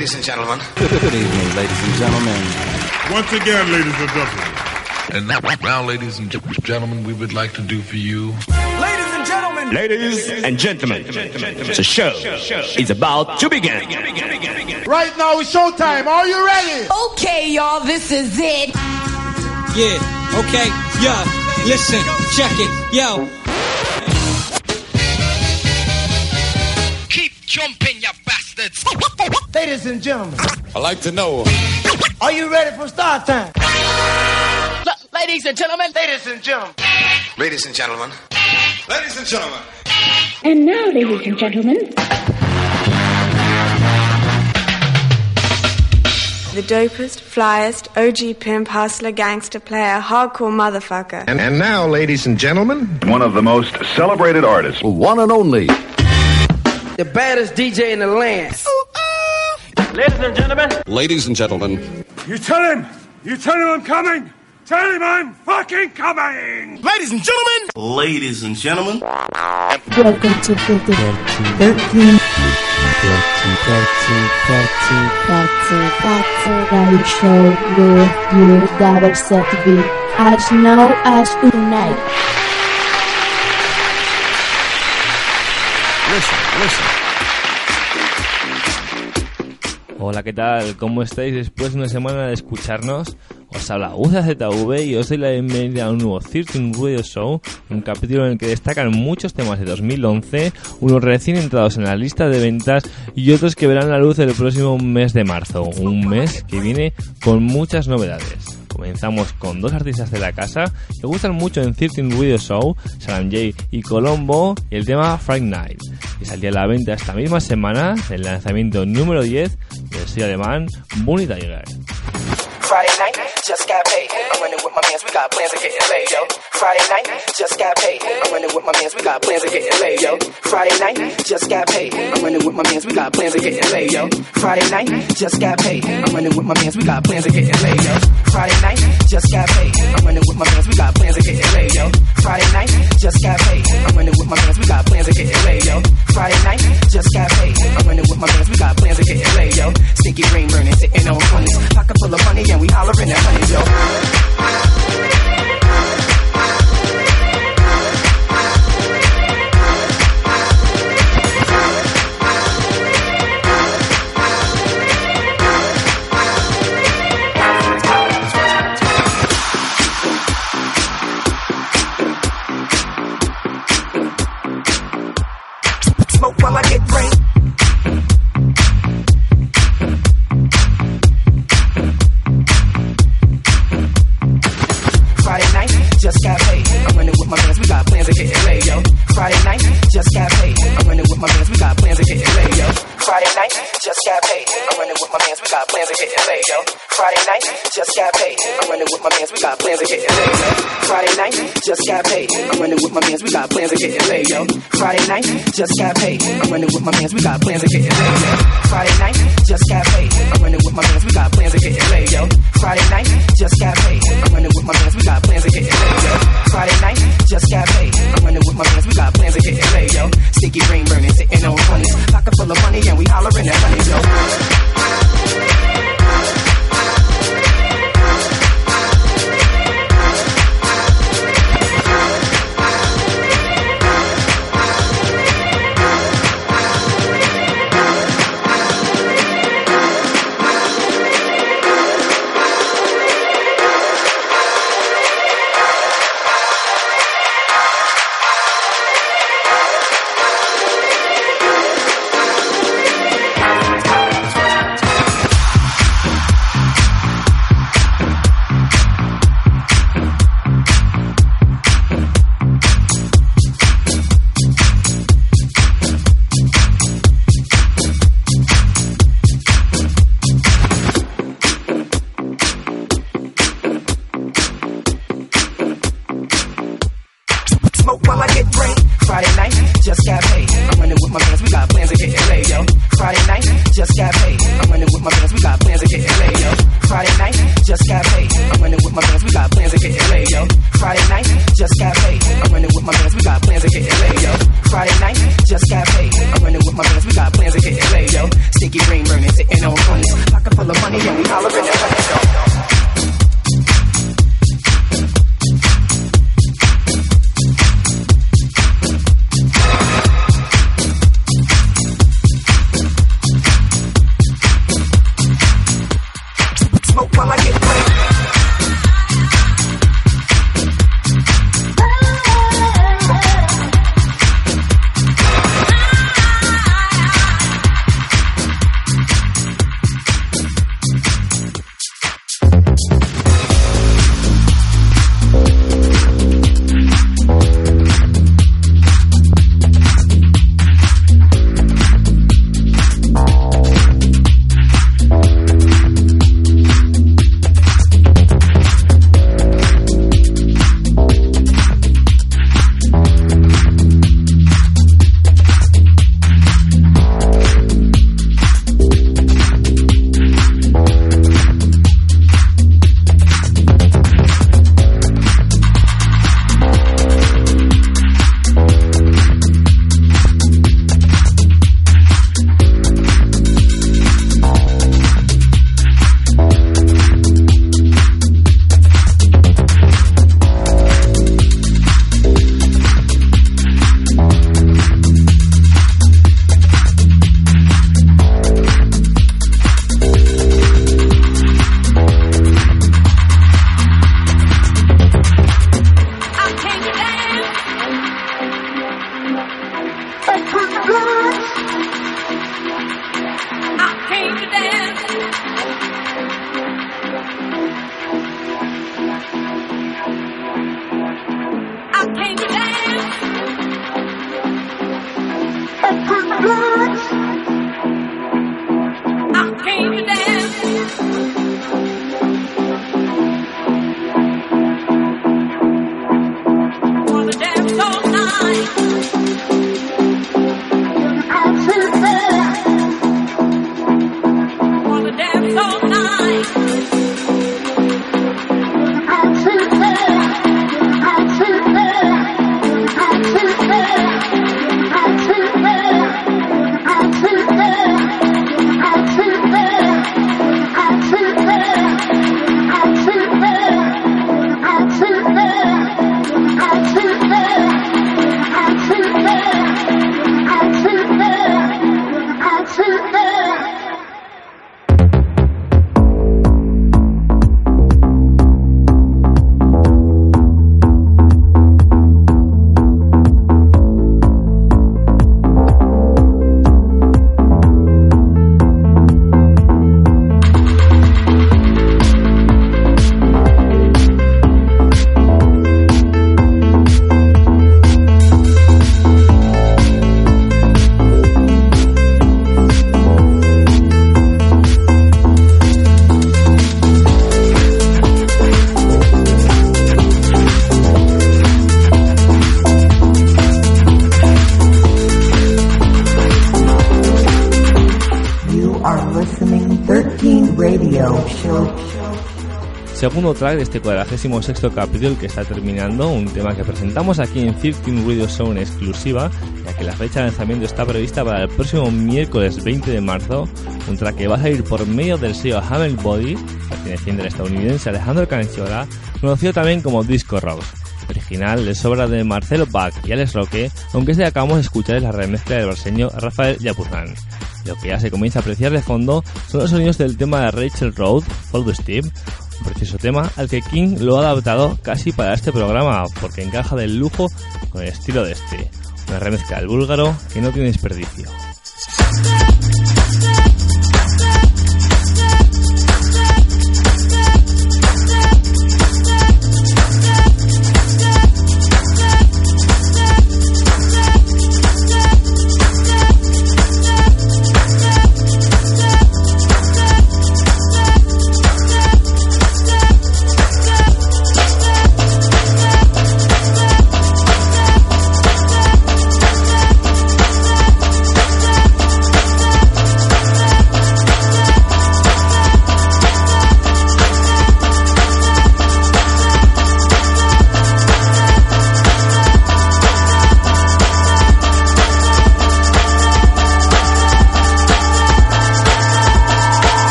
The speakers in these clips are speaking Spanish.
Ladies and gentlemen. Good evening, ladies and gentlemen. Once again, ladies and gentlemen. And now, now, ladies and gentlemen, we would like to do for you. Ladies and gentlemen. Ladies and gentlemen. The show is about to begin. Right now it's showtime. Are you ready? Okay, y'all, this is it. Yeah, okay, yeah. Listen, check it, yo. Keep jumping, you bastards. Ladies and gentlemen. I like to know. Are you ready for start time? L- ladies and gentlemen. Ladies and gentlemen. Ladies and gentlemen. Ladies and gentlemen. And now, ladies and gentlemen, The dopest, flyest, OG pimp, hustler, gangster, player, hardcore motherfucker. And, and now, ladies and gentlemen, one of the most celebrated artists, one and only, the baddest DJ in the land. Ladies and gentlemen. Ladies and gentlemen. You tell him. You tell him I'm coming. Tell him I'm fucking coming. Ladies and gentlemen. Ladies and gentlemen. welcome to 50, 13, 30 show with you that are set to be as now as tonight. Hola, ¿qué tal? ¿Cómo estáis después de una semana de escucharnos? Os habla UZZV y os doy la bienvenida a un nuevo 13 Radio Show, un capítulo en el que destacan muchos temas de 2011, unos recién entrados en la lista de ventas y otros que verán la luz el próximo mes de marzo, un mes que viene con muchas novedades. Comenzamos con dos artistas de la casa que gustan mucho en 13 Radio Show, Salam J y Colombo, y el tema Friday Night, que saldría a la venta esta misma semana, el lanzamiento número 10 del sello alemán Bunny Tiger. Friday night, just got paid. I'm running with my mans, we got plans of getting laid, yo. Friday night, just got paid. I'm running with my mans, we got plans of getting laid, yo. Friday night, just got paid. I'm running with my mans, we got plans of getting laid, yo. Friday night, just got paid. I'm running with my mans, we got plans of getting laid, yo. Friday night, just got paid. I'm running with my mans, we got plans of getting laid, yo. Friday night, just got paid. I'm running with my mans, we got plans of getting laid, yo. Friday night, just got paid. I'm running with my mans, we got plans of getting laid, yo. Stinky green burning, sitting on 20s. Pocket full of money and we hollering at honeys, yo. Just got paid. I'm running with my friends, we got plans of getting laid, yo. Friday night, just got paid. I'm running with my friends, we got plans of getting laid, yo. Friday night, just got paid. I'm running with my friends, we got plans of getting laid, yo. Friday night, just got paid. I'm running with my friends, we got plans of getting laid, yo. Friday night, just got paid. I'm running with my friends, we got plans of getting laid, yo. Friday night, just got paid. I'm running with my friends, we got plans of getting laid, yo. Friday night, just got paid. I'm running with my friends, we got plans of getting laid, yo. Sticky green burning, sitting on 20s. Pocket full of money and we hollering at segundo track de este 46 capítulo que está terminando, un tema que presentamos aquí en 13 Radio en exclusiva, ya que la fecha de lanzamiento está prevista para el próximo miércoles 20 de marzo, un track que va a salir por medio del sello Hammer Body, perteneciente al estadounidense Alejandro Canchola, conocido también como Disco Rocks original de sobra de Marcelo Bach y Alex Roque, aunque este acabamos de escuchar es la remezcla del brasileño Rafael Yapuzán. Lo que ya se comienza a apreciar de fondo son los sonidos del tema de Rachel Road, Follow Steve, precioso tema al que King lo ha adaptado casi para este programa, porque encaja del lujo con el estilo de este, una remezcla del búlgaro que no tiene desperdicio.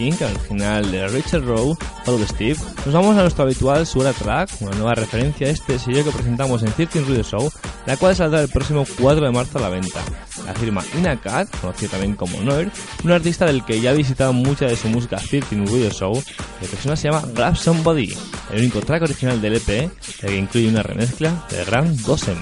King, al final de Richard Rowe, Follow Steve, nos vamos a nuestro habitual Sura Track, una nueva referencia a este sello que presentamos en 13 Radio Show, la cual saldrá el próximo 4 de marzo a la venta. La firma Inacat, conocido también como Noir, un artista del que ya ha visitado mucha de su música 13 Radio Show, la persona se llama Grab Somebody, el único track original del EP, el que incluye una remezcla de Grand Gossem.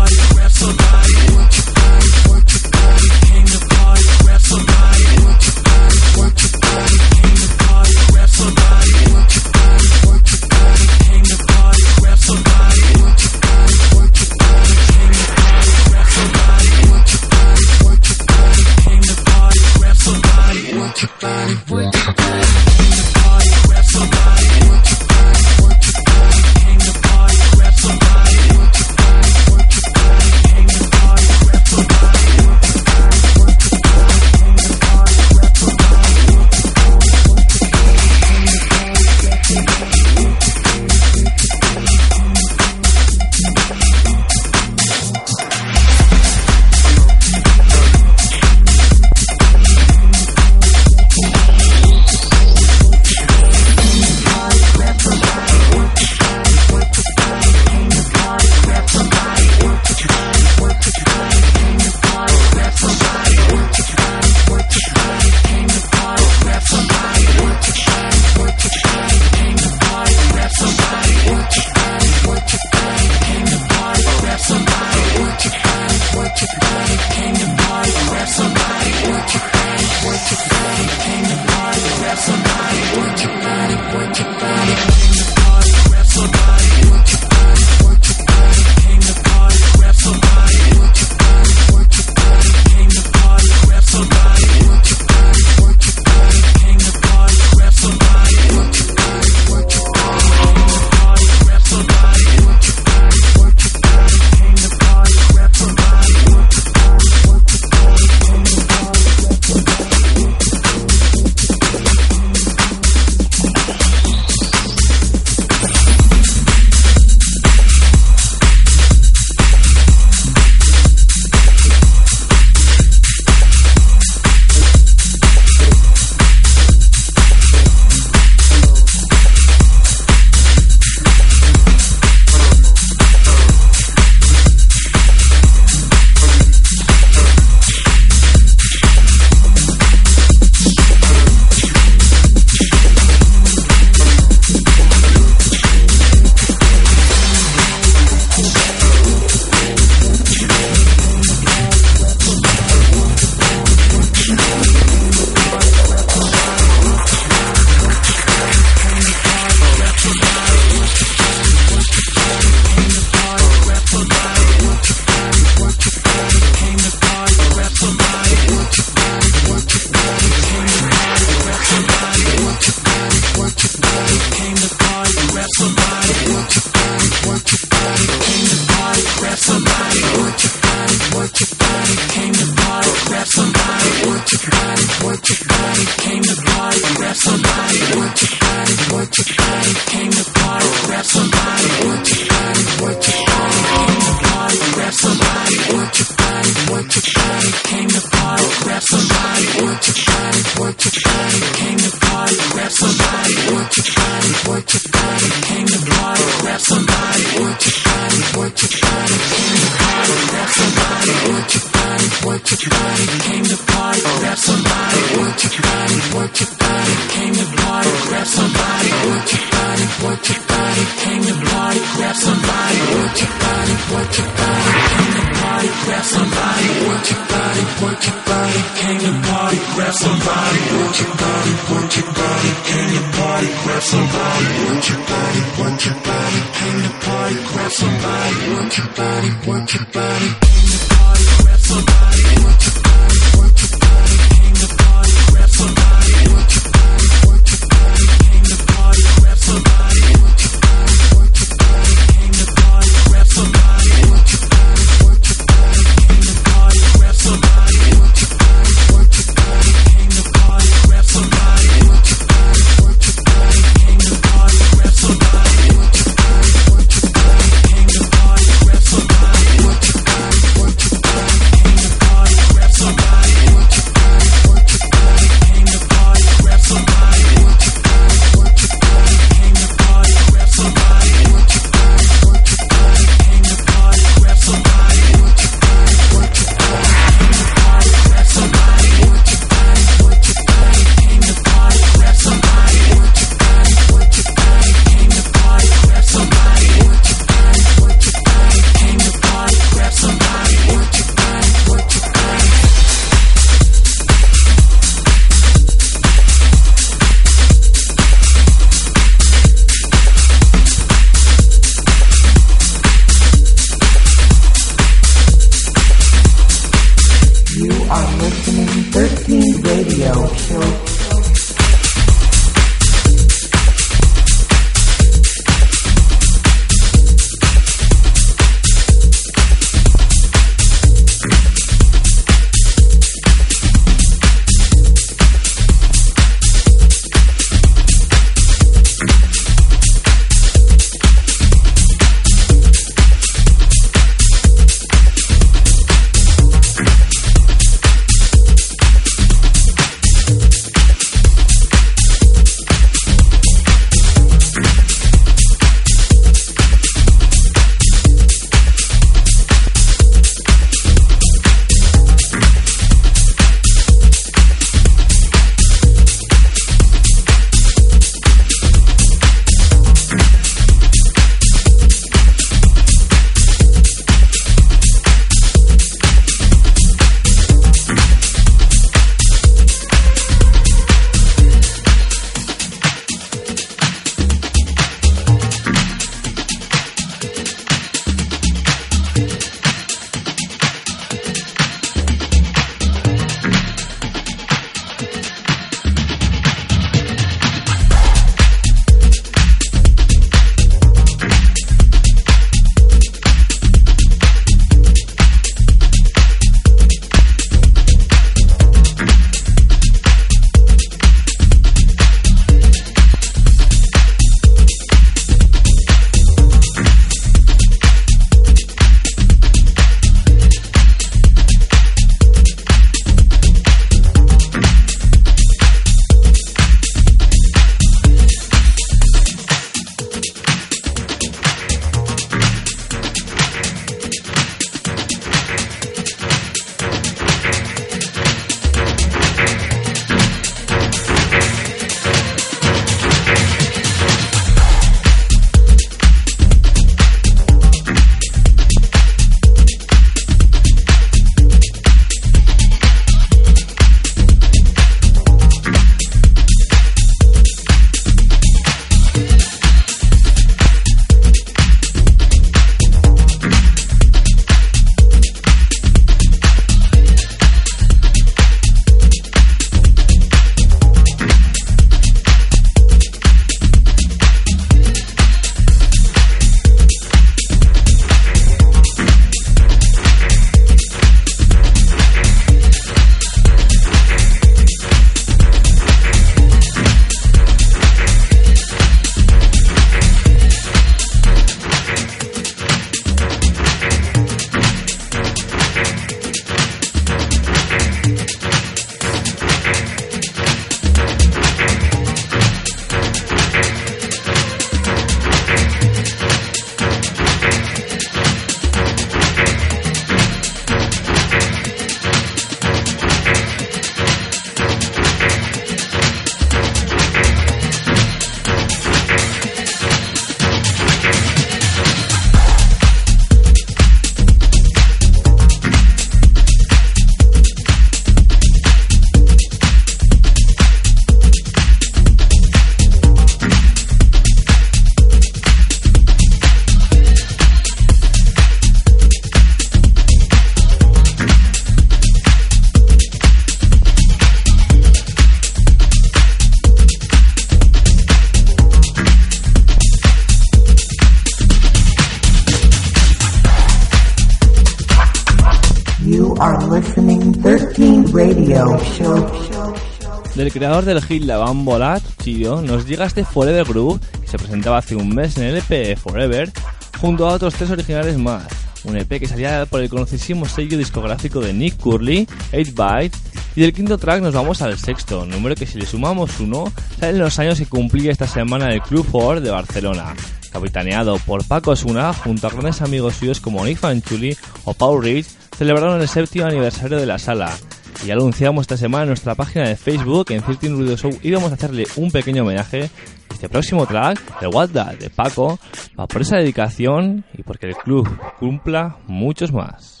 Del creador del hit La Van Volat, Chido, nos llega este Forever Groove que se presentaba hace un mes en el EP Forever junto a otros tres originales más. Un EP que salía por el conocidísimo sello discográfico de Nick Curley, 8-Byte, y del quinto track nos vamos al sexto, número que si le sumamos uno, sale en los años que cumplía esta semana el Club 4 de Barcelona, capitaneado por Paco Osuna junto a grandes amigos suyos como Nick Fanchuli o Paul Rich, celebraron el séptimo aniversario de la sala. Y ya anunciamos esta semana en nuestra página de Facebook, en 13 Radio Show, íbamos a hacerle un pequeño homenaje. Este próximo track, el What de Paco, va por esa dedicación y porque el club cumpla muchos más.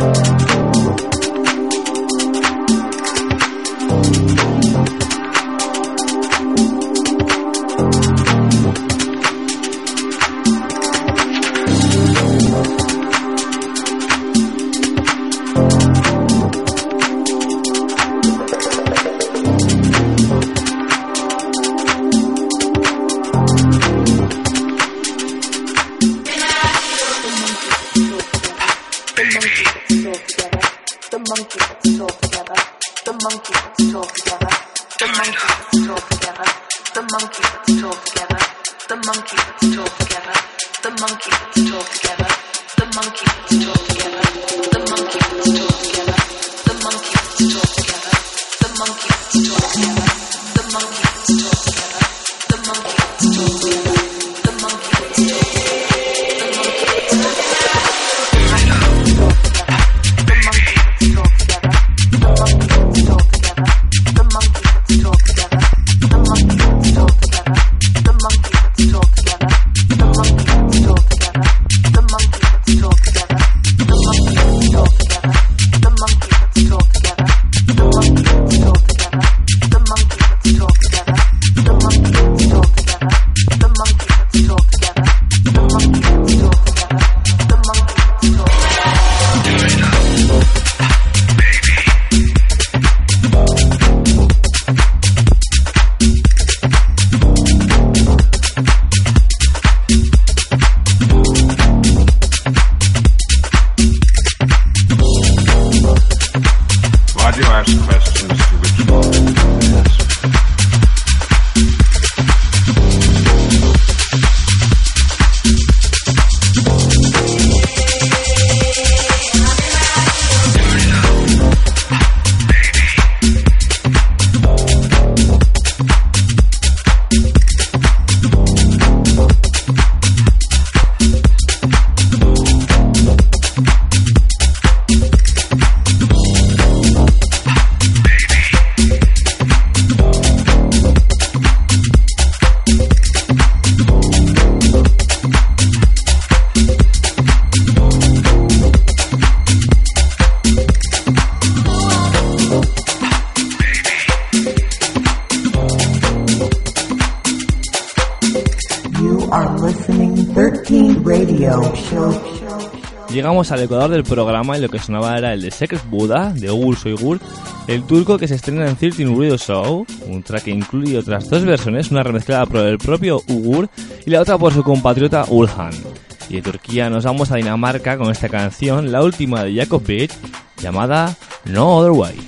嗯。Llegamos al ecuador del programa y lo que sonaba era el de Secret Buddha, de Ugur Soygur, el turco que se estrena en 13 Radio Show, un track que incluye otras dos versiones, una remezclada por el propio Ugur y la otra por su compatriota Ulhan. Y de Turquía nos vamos a Dinamarca con esta canción, la última de Jacob Beat, llamada No Other Way.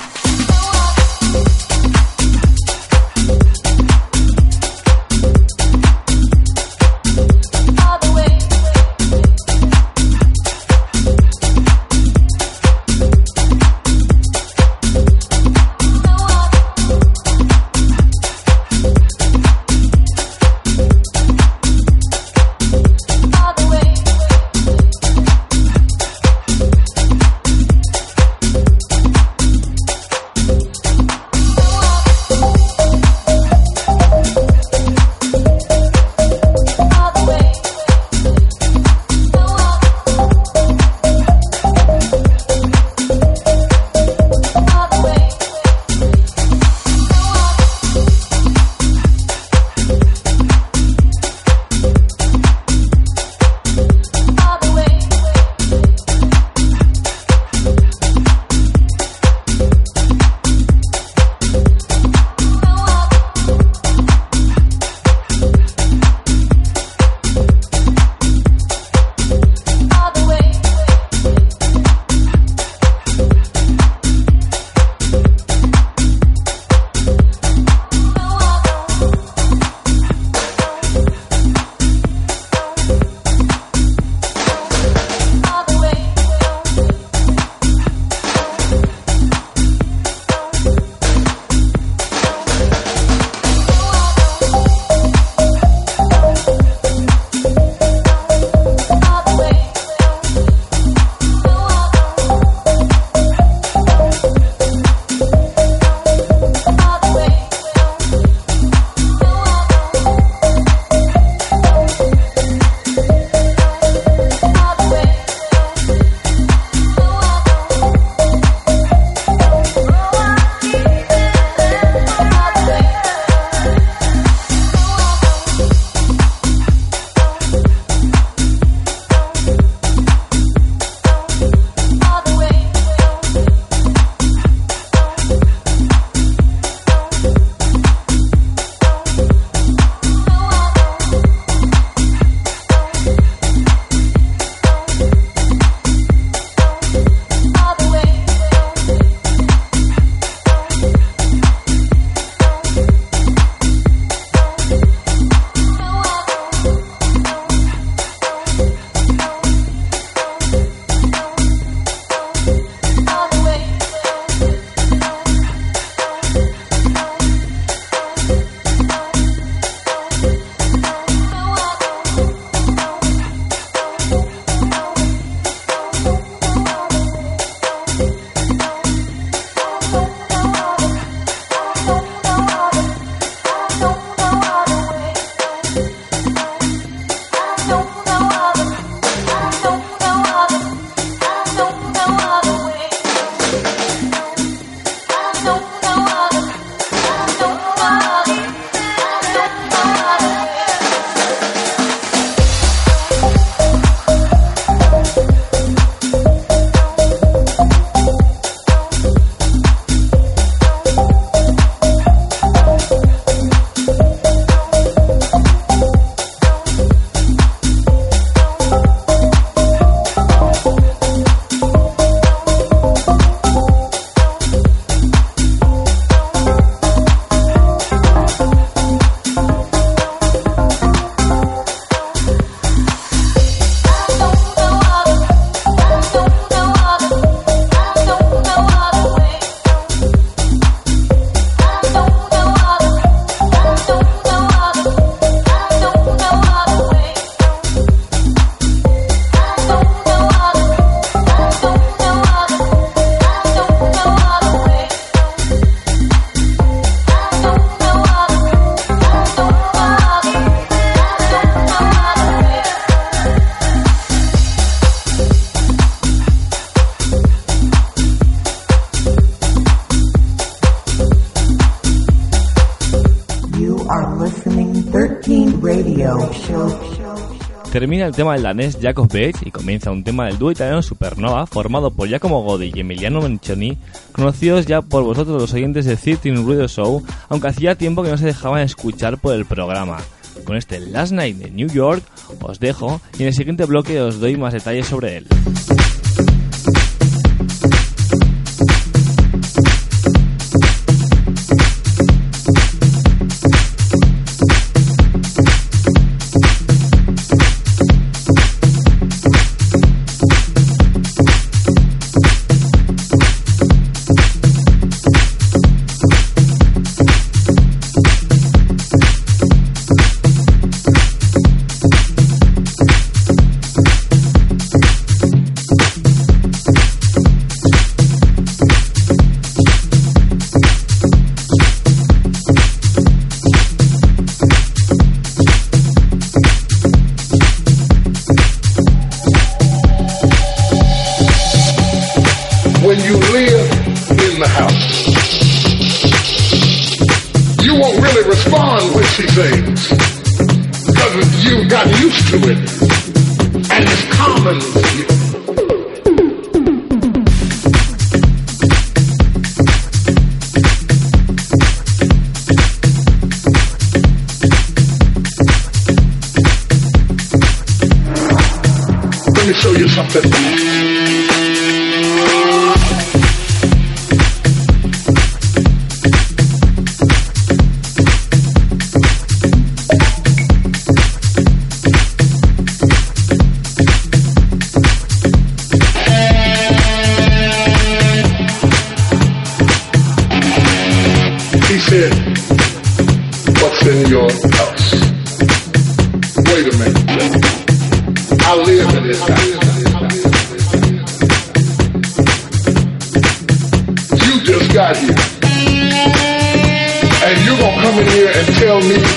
Termina el tema del danés Jacob Beck y comienza un tema del dúo italiano Supernova formado por Giacomo Godi y Emiliano Mancioni, conocidos ya por vosotros los oyentes de Thirteen Radio Show, aunque hacía tiempo que no se dejaban escuchar por el programa. Con este Last Night de New York os dejo y en el siguiente bloque os doy más detalles sobre él.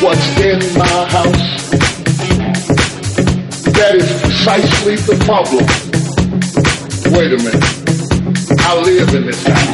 What's in my house? That is precisely the problem. Wait a minute. I live in this house.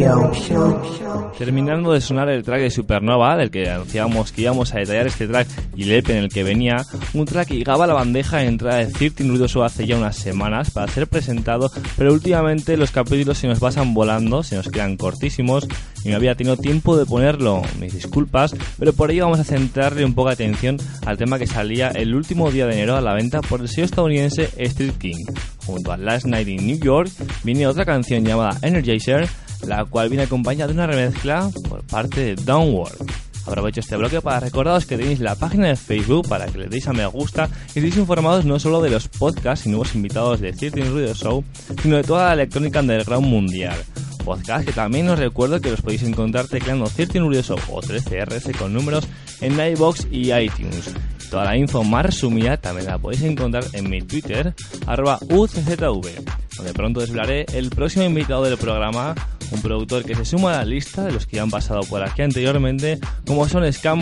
Radio Show. Terminando de sonar el track de Supernova, del que anunciábamos que íbamos a detallar este track y el EP en el que venía, un track que llegaba a la bandeja de entrada de 13 Ruidoso hace ya unas semanas para ser presentado, pero últimamente los capítulos se nos pasan volando, se nos quedan cortísimos y no había tenido tiempo de ponerlo, mis disculpas, pero por ello vamos a centrarle un poco de atención al tema que salía el último día de enero a la venta por el sello estadounidense Street King. Junto a Last Night in New York viene otra canción llamada Energizer, la cual viene acompañada de una remezcla por parte de Downward. Aprovecho este bloque para recordaros que tenéis la página de Facebook para que le deis a me gusta y estéis informados no solo de los podcasts y nuevos invitados de 13 Radio Show, sino de toda la electrónica underground mundial. Podcast que también os recuerdo que los podéis encontrar tecleando 13 Radio Show o 13RS con números en iBox y iTunes. Toda la info más resumida también la podéis encontrar en mi Twitter, arroba UCZV, donde pronto desvelaré el próximo invitado del programa un productor que se suma a la lista de los que ya han pasado por aquí anteriormente, como son Scam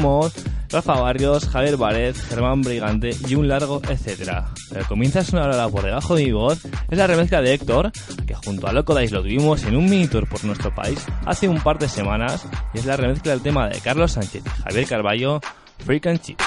Rafa Barrios, Javier Baret, Germán Brigante y un largo etcétera. Pero comienza a sonar ahora por debajo de mi voz es la remezcla de Héctor, que junto a Loco Dice lo tuvimos en un mini tour por nuestro país hace un par de semanas, y es la remezcla del tema de Carlos Sánchez Javier Carballo, Freak and Chip.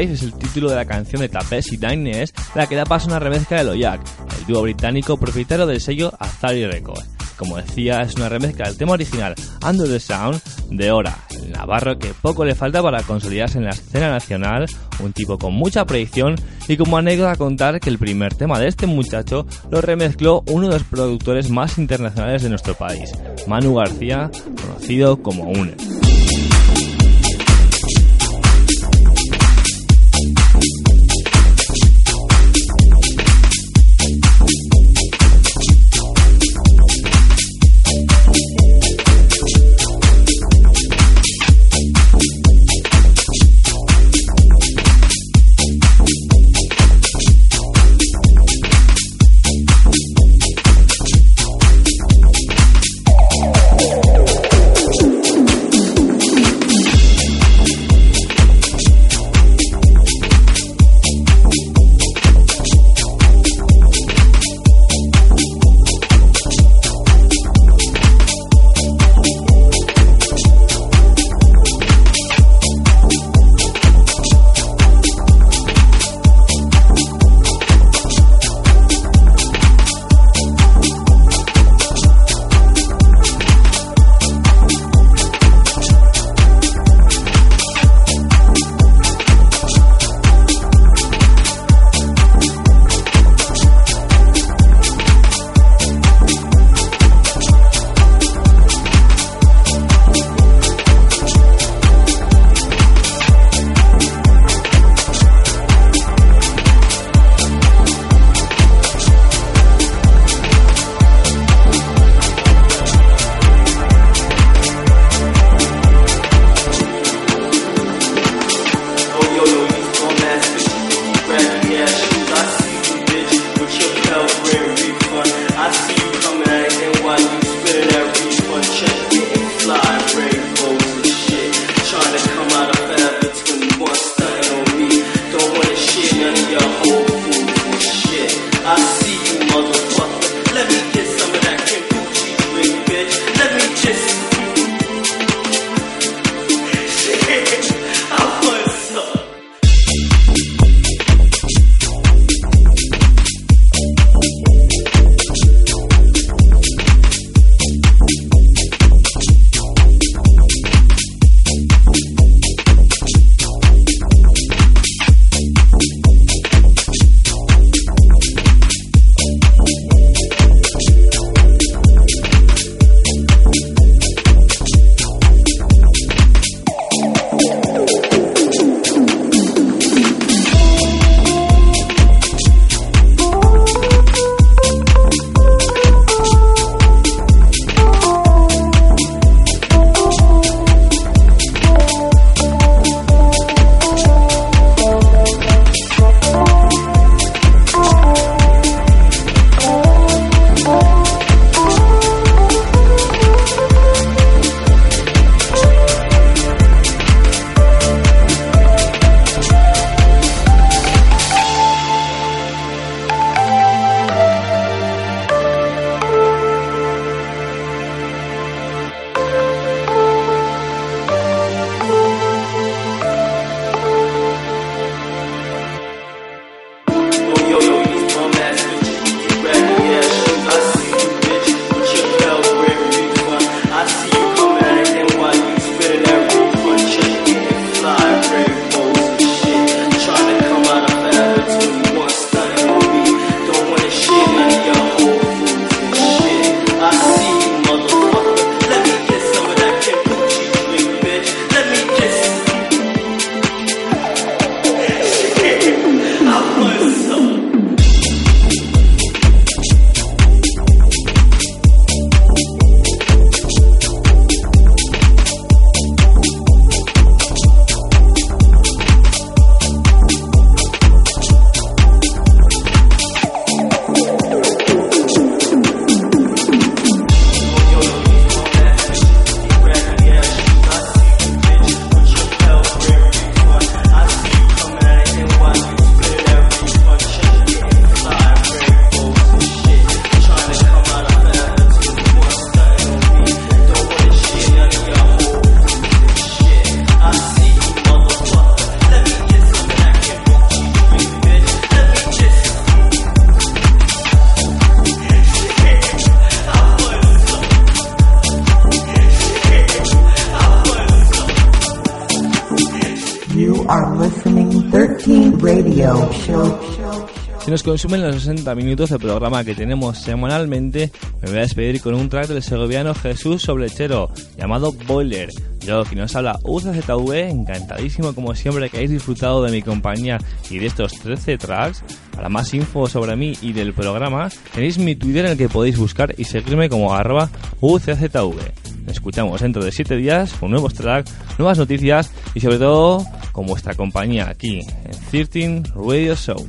Es el título de la canción de Tapes y Dines, la que da paso a una remezcla de Loyak, el dúo británico propietario del sello Azari Records. Como decía, es una remezcla del tema original Under the Sound de Ora, el navarro que poco le falta para consolidarse en la escena nacional, un tipo con mucha proyección y como anécdota contar que el primer tema de este muchacho lo remezcló uno de los productores más internacionales de nuestro país, Manu García, conocido como UNE. Nos consumen los 60 minutos de programa que tenemos semanalmente, me voy a despedir con un track del segoviano Jesús Soblechero, llamado Boiler. Yo, quien nos habla UZZV, encantadísimo como siempre que hayáis disfrutado de mi compañía y de estos 13 tracks. Para más info sobre mí y del programa, tenéis mi Twitter en el que podéis buscar y seguirme como arroba UZZV. Nos escuchamos dentro de 7 días con nuevos tracks, nuevas noticias y sobre todo con vuestra compañía aquí en 13 Radio Show.